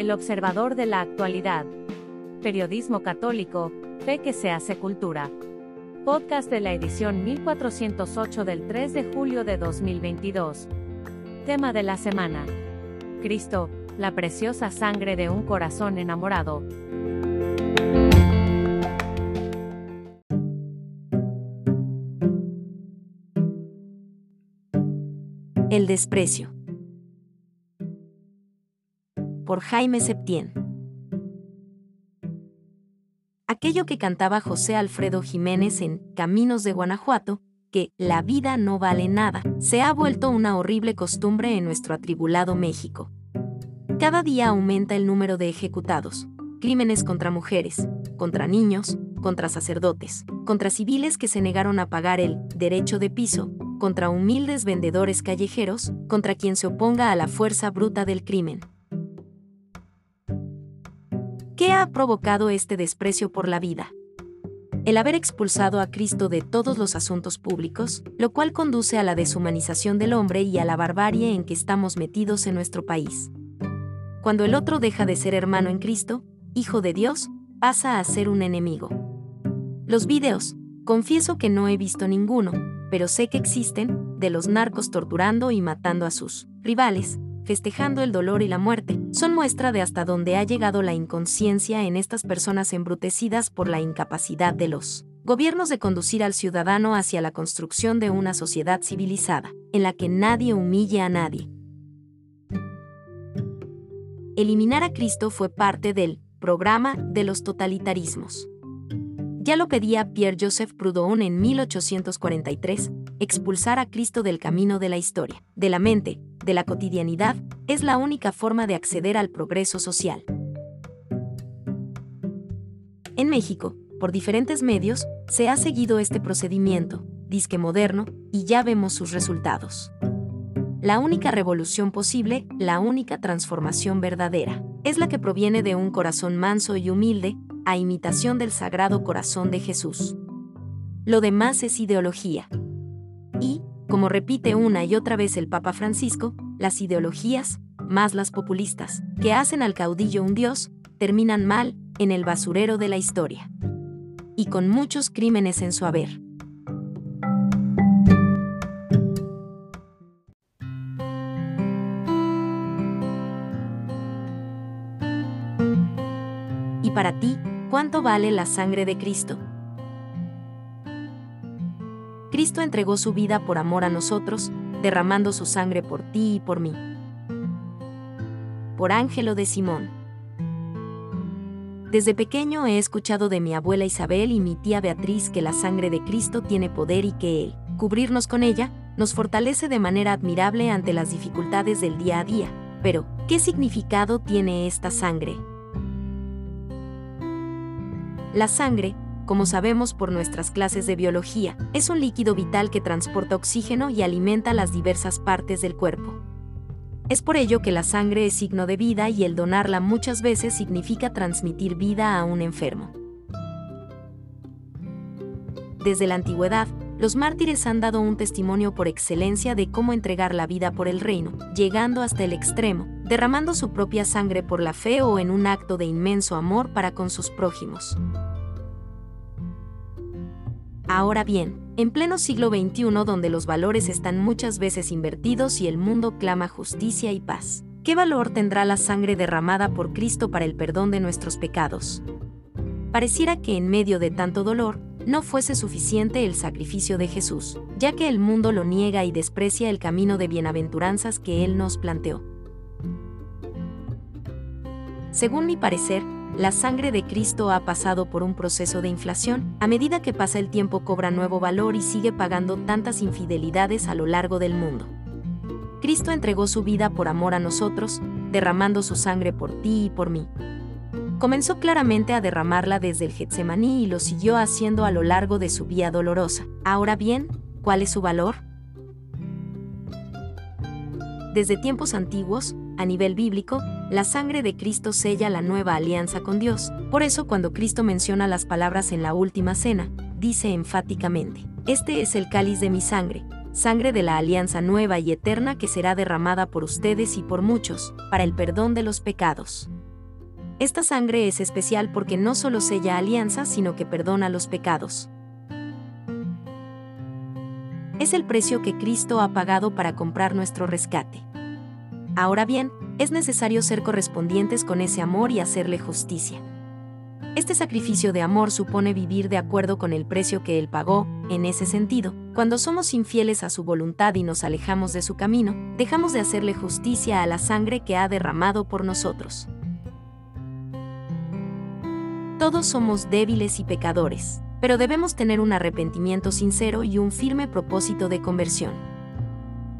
El observador de la actualidad. Periodismo católico, fe que se hace cultura. Podcast de la edición 1408 del 3 de julio de 2022. Tema de la semana. Cristo, la preciosa sangre de un corazón enamorado. El desprecio. Por Jaime Septién. Aquello que cantaba José Alfredo Jiménez en Caminos de Guanajuato, que la vida no vale nada, se ha vuelto una horrible costumbre en nuestro atribulado México. Cada día aumenta el número de ejecutados, crímenes contra mujeres, contra niños, contra sacerdotes, contra civiles que se negaron a pagar el derecho de piso, contra humildes vendedores callejeros, contra quien se oponga a la fuerza bruta del crimen. ¿Qué ha provocado este desprecio por la vida? El haber expulsado a Cristo de todos los asuntos públicos, lo cual conduce a la deshumanización del hombre y a la barbarie en que estamos metidos en nuestro país. Cuando el otro deja de ser hermano en Cristo, hijo de Dios, pasa a ser un enemigo. Los videos, confieso que no he visto ninguno, pero sé que existen, de los narcos torturando y matando a sus rivales, festejando el dolor y la muerte, son muestra de hasta dónde ha llegado la inconsciencia en estas personas embrutecidas por la incapacidad de los gobiernos de conducir al ciudadano hacia la construcción de una sociedad civilizada, en la que nadie humille a nadie. Eliminar a Cristo fue parte del programa de los totalitarismos. Ya lo pedía Pierre-Joseph Proudhon en 1843, expulsar a Cristo del camino de la historia, de la mente, de la cotidianidad, es la única forma de acceder al progreso social. En México, por diferentes medios, se ha seguido este procedimiento, disque moderno, y ya vemos sus resultados. La única revolución posible, la única transformación verdadera, es la que proviene de un corazón manso y humilde, a imitación del Sagrado Corazón de Jesús. Lo demás es ideología. Y, como repite una y otra vez el Papa Francisco, las ideologías, más las populistas, que hacen al caudillo un dios, terminan mal, en el basurero de la historia. Y con muchos crímenes en su haber. ¿Y para ti, cuánto vale la sangre de Cristo? Cristo entregó su vida por amor a nosotros, derramando su sangre por ti y por mí. Por Ángelo de Simón. Desde pequeño he escuchado de mi abuela Isabel y mi tía Beatriz que la sangre de Cristo tiene poder y que Él, cubrirnos con ella, nos fortalece de manera admirable ante las dificultades del día a día. Pero, ¿qué significado tiene esta sangre? La sangre, como sabemos por nuestras clases de biología, es un líquido vital que transporta oxígeno y alimenta las diversas partes del cuerpo. Es por ello que la sangre es signo de vida y el donarla muchas veces significa transmitir vida a un enfermo. Desde la antigüedad, los mártires han dado un testimonio por excelencia de cómo entregar la vida por el reino, llegando hasta el extremo, derramando su propia sangre por la fe o en un acto de inmenso amor para con sus prójimos. Ahora bien, en pleno siglo XXI donde los valores están muchas veces invertidos y el mundo clama justicia y paz, ¿qué valor tendrá la sangre derramada por Cristo para el perdón de nuestros pecados? Pareciera que en medio de tanto dolor, no fuese suficiente el sacrificio de Jesús, ya que el mundo lo niega y desprecia el camino de bienaventuranzas que Él nos planteó. Según mi parecer, la sangre de Cristo ha pasado por un proceso de inflación, a medida que pasa el tiempo cobra nuevo valor y sigue pagando tantas infidelidades a lo largo del mundo. Cristo entregó su vida por amor a nosotros, derramando su sangre por ti y por mí comenzó claramente a derramarla desde el Getsemaní y lo siguió haciendo a lo largo de su vía dolorosa. Ahora bien, ¿cuál es su valor? Desde tiempos antiguos, a nivel bíblico, la sangre de Cristo sella la nueva alianza con Dios. Por eso cuando Cristo menciona las palabras en la última cena, dice enfáticamente, Este es el cáliz de mi sangre, sangre de la alianza nueva y eterna que será derramada por ustedes y por muchos, para el perdón de los pecados. Esta sangre es especial porque no solo sella alianza, sino que perdona los pecados. Es el precio que Cristo ha pagado para comprar nuestro rescate. Ahora bien, es necesario ser correspondientes con ese amor y hacerle justicia. Este sacrificio de amor supone vivir de acuerdo con el precio que Él pagó, en ese sentido, cuando somos infieles a su voluntad y nos alejamos de su camino, dejamos de hacerle justicia a la sangre que ha derramado por nosotros. Todos somos débiles y pecadores, pero debemos tener un arrepentimiento sincero y un firme propósito de conversión.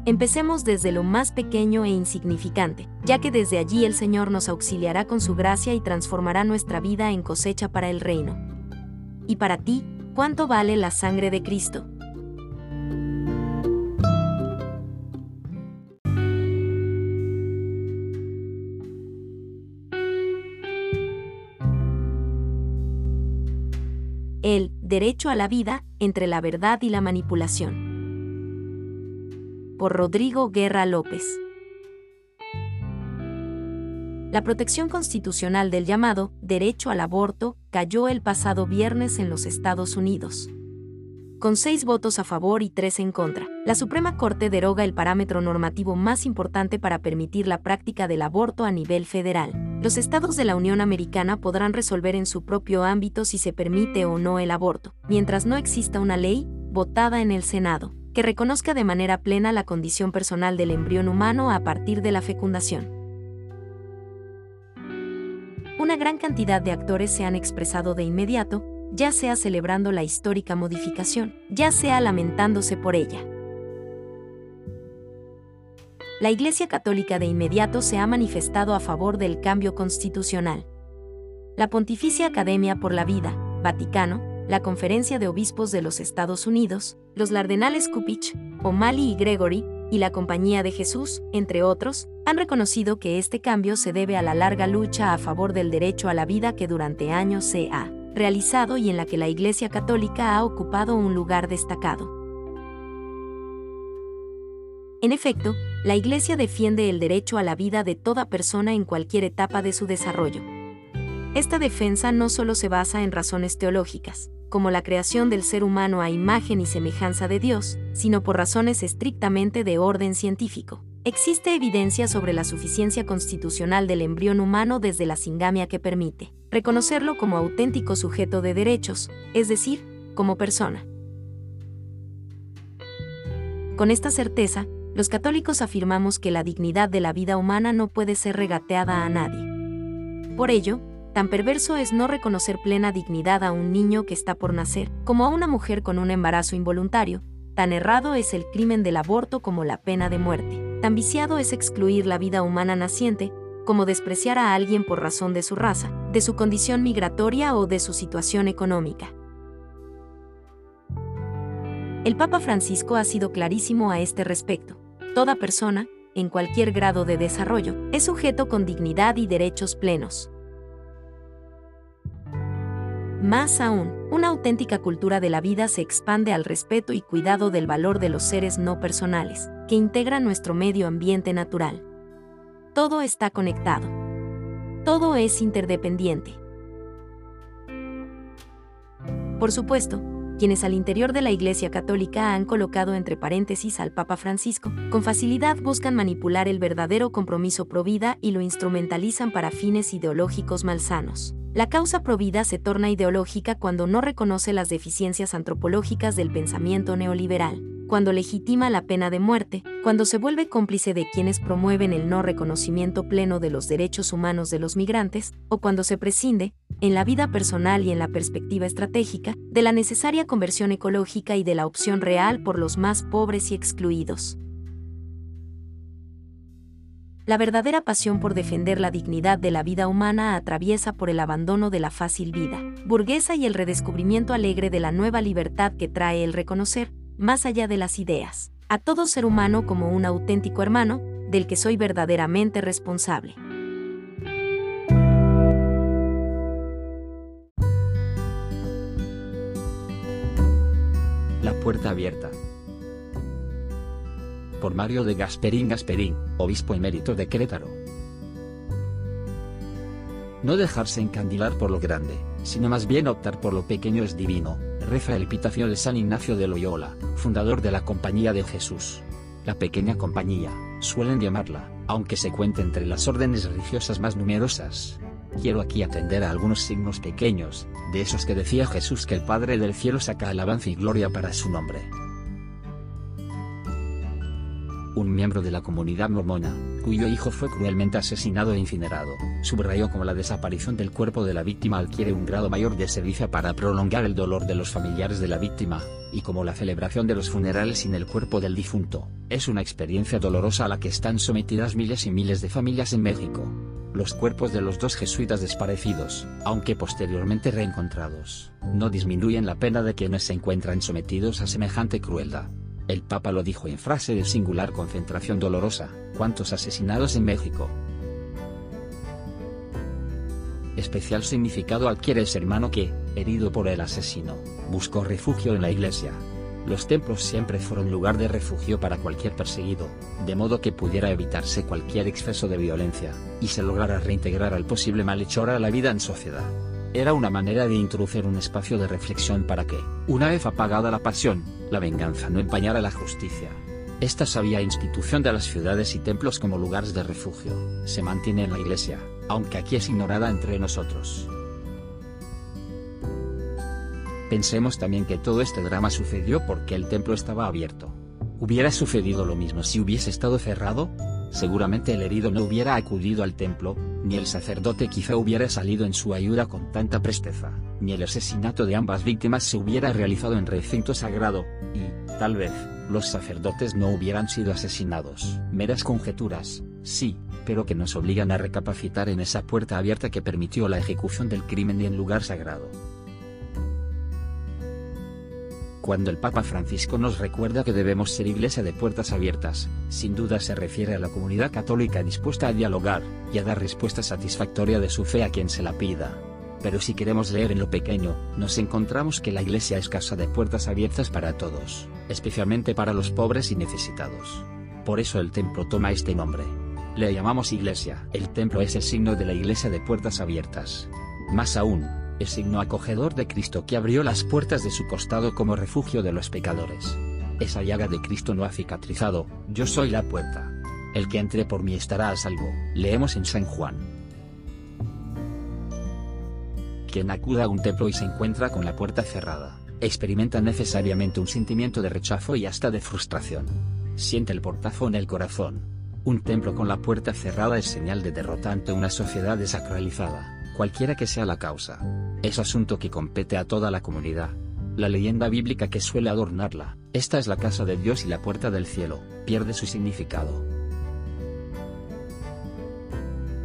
Empecemos desde lo más pequeño e insignificante, ya que desde allí el Señor nos auxiliará con su gracia y transformará nuestra vida en cosecha para el reino. Y para ti, ¿cuánto vale la sangre de Cristo? el derecho a la vida entre la verdad y la manipulación. Por Rodrigo Guerra López. La protección constitucional del llamado derecho al aborto cayó el pasado viernes en los Estados Unidos con seis votos a favor y tres en contra. La Suprema Corte deroga el parámetro normativo más importante para permitir la práctica del aborto a nivel federal. Los estados de la Unión Americana podrán resolver en su propio ámbito si se permite o no el aborto, mientras no exista una ley, votada en el Senado, que reconozca de manera plena la condición personal del embrión humano a partir de la fecundación. Una gran cantidad de actores se han expresado de inmediato, ya sea celebrando la histórica modificación, ya sea lamentándose por ella. La Iglesia Católica de inmediato se ha manifestado a favor del cambio constitucional. La Pontificia Academia por la Vida, Vaticano, la Conferencia de Obispos de los Estados Unidos, los Lardenales Kupich, O'Malley y Gregory, y la Compañía de Jesús, entre otros, han reconocido que este cambio se debe a la larga lucha a favor del derecho a la vida que durante años se ha realizado y en la que la Iglesia Católica ha ocupado un lugar destacado. En efecto, la Iglesia defiende el derecho a la vida de toda persona en cualquier etapa de su desarrollo. Esta defensa no solo se basa en razones teológicas, como la creación del ser humano a imagen y semejanza de Dios, sino por razones estrictamente de orden científico. Existe evidencia sobre la suficiencia constitucional del embrión humano desde la singamia que permite reconocerlo como auténtico sujeto de derechos, es decir, como persona. Con esta certeza, los católicos afirmamos que la dignidad de la vida humana no puede ser regateada a nadie. Por ello, tan perverso es no reconocer plena dignidad a un niño que está por nacer, como a una mujer con un embarazo involuntario, tan errado es el crimen del aborto como la pena de muerte. Tan viciado es excluir la vida humana naciente, como despreciar a alguien por razón de su raza, de su condición migratoria o de su situación económica. El Papa Francisco ha sido clarísimo a este respecto. Toda persona, en cualquier grado de desarrollo, es sujeto con dignidad y derechos plenos. Más aún, una auténtica cultura de la vida se expande al respeto y cuidado del valor de los seres no personales, que integran nuestro medio ambiente natural. Todo está conectado. Todo es interdependiente. Por supuesto, quienes al interior de la Iglesia Católica han colocado entre paréntesis al Papa Francisco, con facilidad buscan manipular el verdadero compromiso pro vida y lo instrumentalizan para fines ideológicos malsanos. La causa provida se torna ideológica cuando no reconoce las deficiencias antropológicas del pensamiento neoliberal, cuando legitima la pena de muerte, cuando se vuelve cómplice de quienes promueven el no reconocimiento pleno de los derechos humanos de los migrantes, o cuando se prescinde, en la vida personal y en la perspectiva estratégica, de la necesaria conversión ecológica y de la opción real por los más pobres y excluidos. La verdadera pasión por defender la dignidad de la vida humana atraviesa por el abandono de la fácil vida burguesa y el redescubrimiento alegre de la nueva libertad que trae el reconocer, más allá de las ideas, a todo ser humano como un auténtico hermano, del que soy verdaderamente responsable. La puerta abierta por Mario de Gasperín Gasperín, obispo emérito de Querétaro. No dejarse encandilar por lo grande, sino más bien optar por lo pequeño es divino, reza el epitafio de San Ignacio de Loyola, fundador de la Compañía de Jesús. La pequeña compañía, suelen llamarla, aunque se cuente entre las órdenes religiosas más numerosas. Quiero aquí atender a algunos signos pequeños, de esos que decía Jesús que el Padre del cielo saca alabanza y gloria para su nombre un miembro de la comunidad mormona, cuyo hijo fue cruelmente asesinado e incinerado, subrayó como la desaparición del cuerpo de la víctima adquiere un grado mayor de servicio para prolongar el dolor de los familiares de la víctima, y como la celebración de los funerales sin el cuerpo del difunto, es una experiencia dolorosa a la que están sometidas miles y miles de familias en México. Los cuerpos de los dos jesuitas desaparecidos, aunque posteriormente reencontrados, no disminuyen la pena de quienes se encuentran sometidos a semejante crueldad. El Papa lo dijo en frase de singular concentración dolorosa, ¿cuántos asesinados en México? Especial significado adquiere ese hermano que, herido por el asesino, buscó refugio en la iglesia. Los templos siempre fueron lugar de refugio para cualquier perseguido, de modo que pudiera evitarse cualquier exceso de violencia, y se lograra reintegrar al posible malhechor a la vida en sociedad. Era una manera de introducir un espacio de reflexión para que, una vez apagada la pasión, la venganza no empañara la justicia. Esta sabia institución de las ciudades y templos como lugares de refugio, se mantiene en la iglesia, aunque aquí es ignorada entre nosotros. Pensemos también que todo este drama sucedió porque el templo estaba abierto. ¿Hubiera sucedido lo mismo si hubiese estado cerrado? Seguramente el herido no hubiera acudido al templo, ni el sacerdote quizá hubiera salido en su ayuda con tanta presteza, ni el asesinato de ambas víctimas se hubiera realizado en recinto sagrado, y, tal vez, los sacerdotes no hubieran sido asesinados. Meras conjeturas, sí, pero que nos obligan a recapacitar en esa puerta abierta que permitió la ejecución del crimen en lugar sagrado. Cuando el Papa Francisco nos recuerda que debemos ser iglesia de puertas abiertas, sin duda se refiere a la comunidad católica dispuesta a dialogar, y a dar respuesta satisfactoria de su fe a quien se la pida. Pero si queremos leer en lo pequeño, nos encontramos que la iglesia es casa de puertas abiertas para todos, especialmente para los pobres y necesitados. Por eso el templo toma este nombre. Le llamamos iglesia. El templo es el signo de la iglesia de puertas abiertas. Más aún, el signo acogedor de Cristo que abrió las puertas de su costado como refugio de los pecadores. Esa llaga de Cristo no ha cicatrizado, yo soy la puerta. El que entre por mí estará a salvo, leemos en San Juan. Quien acuda a un templo y se encuentra con la puerta cerrada, experimenta necesariamente un sentimiento de rechazo y hasta de frustración. Siente el portazo en el corazón. Un templo con la puerta cerrada es señal de derrota ante una sociedad desacralizada cualquiera que sea la causa. Es asunto que compete a toda la comunidad. La leyenda bíblica que suele adornarla, esta es la casa de Dios y la puerta del cielo, pierde su significado.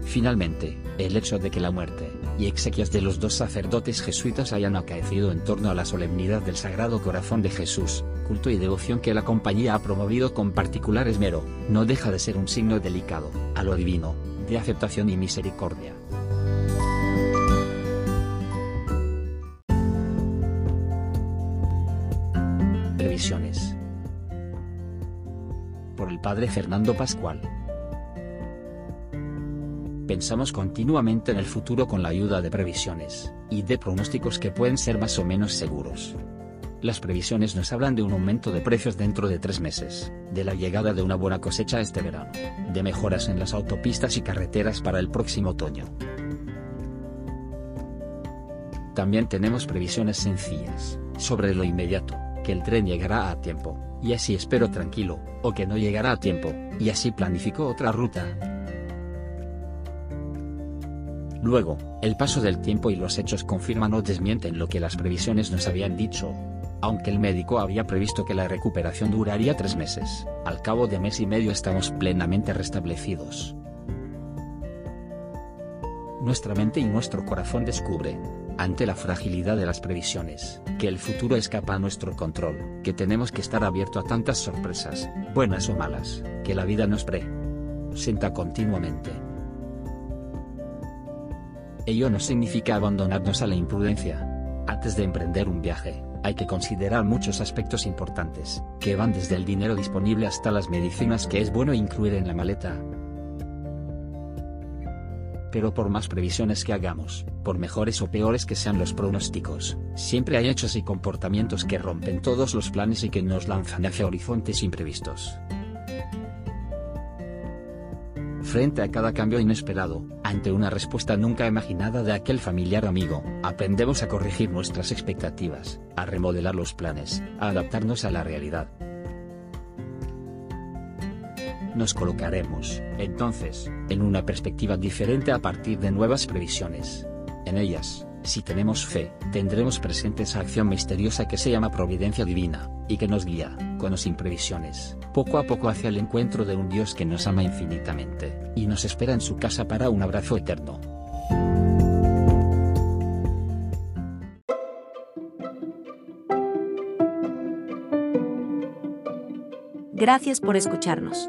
Finalmente, el hecho de que la muerte y exequias de los dos sacerdotes jesuitas hayan acaecido en torno a la solemnidad del Sagrado Corazón de Jesús, culto y devoción que la compañía ha promovido con particular esmero, no deja de ser un signo delicado, a lo divino, de aceptación y misericordia. Por el padre Fernando Pascual. Pensamos continuamente en el futuro con la ayuda de previsiones, y de pronósticos que pueden ser más o menos seguros. Las previsiones nos hablan de un aumento de precios dentro de tres meses, de la llegada de una buena cosecha este verano, de mejoras en las autopistas y carreteras para el próximo otoño. También tenemos previsiones sencillas, sobre lo inmediato, que el tren llegará a tiempo, y así espero tranquilo, o que no llegará a tiempo, y así planifico otra ruta. Luego, el paso del tiempo y los hechos confirman o desmienten lo que las previsiones nos habían dicho. Aunque el médico había previsto que la recuperación duraría tres meses, al cabo de mes y medio estamos plenamente restablecidos. Nuestra mente y nuestro corazón descubren, ante la fragilidad de las previsiones, que el futuro escapa a nuestro control, que tenemos que estar abierto a tantas sorpresas, buenas o malas, que la vida nos presenta continuamente. Ello no significa abandonarnos a la imprudencia. Antes de emprender un viaje, hay que considerar muchos aspectos importantes, que van desde el dinero disponible hasta las medicinas que es bueno incluir en la maleta, Pero por más previsiones que hagamos, por mejores o peores que sean los pronósticos, siempre hay hechos y comportamientos que rompen todos los planes y que nos lanzan hacia horizontes imprevistos. Frente a cada cambio inesperado, ante una respuesta nunca imaginada de aquel familiar amigo, aprendemos a corregir nuestras expectativas, a remodelar los planes, a adaptarnos a la realidad. Nos colocaremos, entonces, en una perspectiva diferente a partir de nuevas previsiones. En ellas, si tenemos fe, tendremos presente esa acción misteriosa que se llama providencia divina, y que nos guía, con o sin previsiones, poco a poco hacia el encuentro de un Dios que nos ama infinitamente, y nos espera en su casa para un abrazo eterno. Gracias por escucharnos.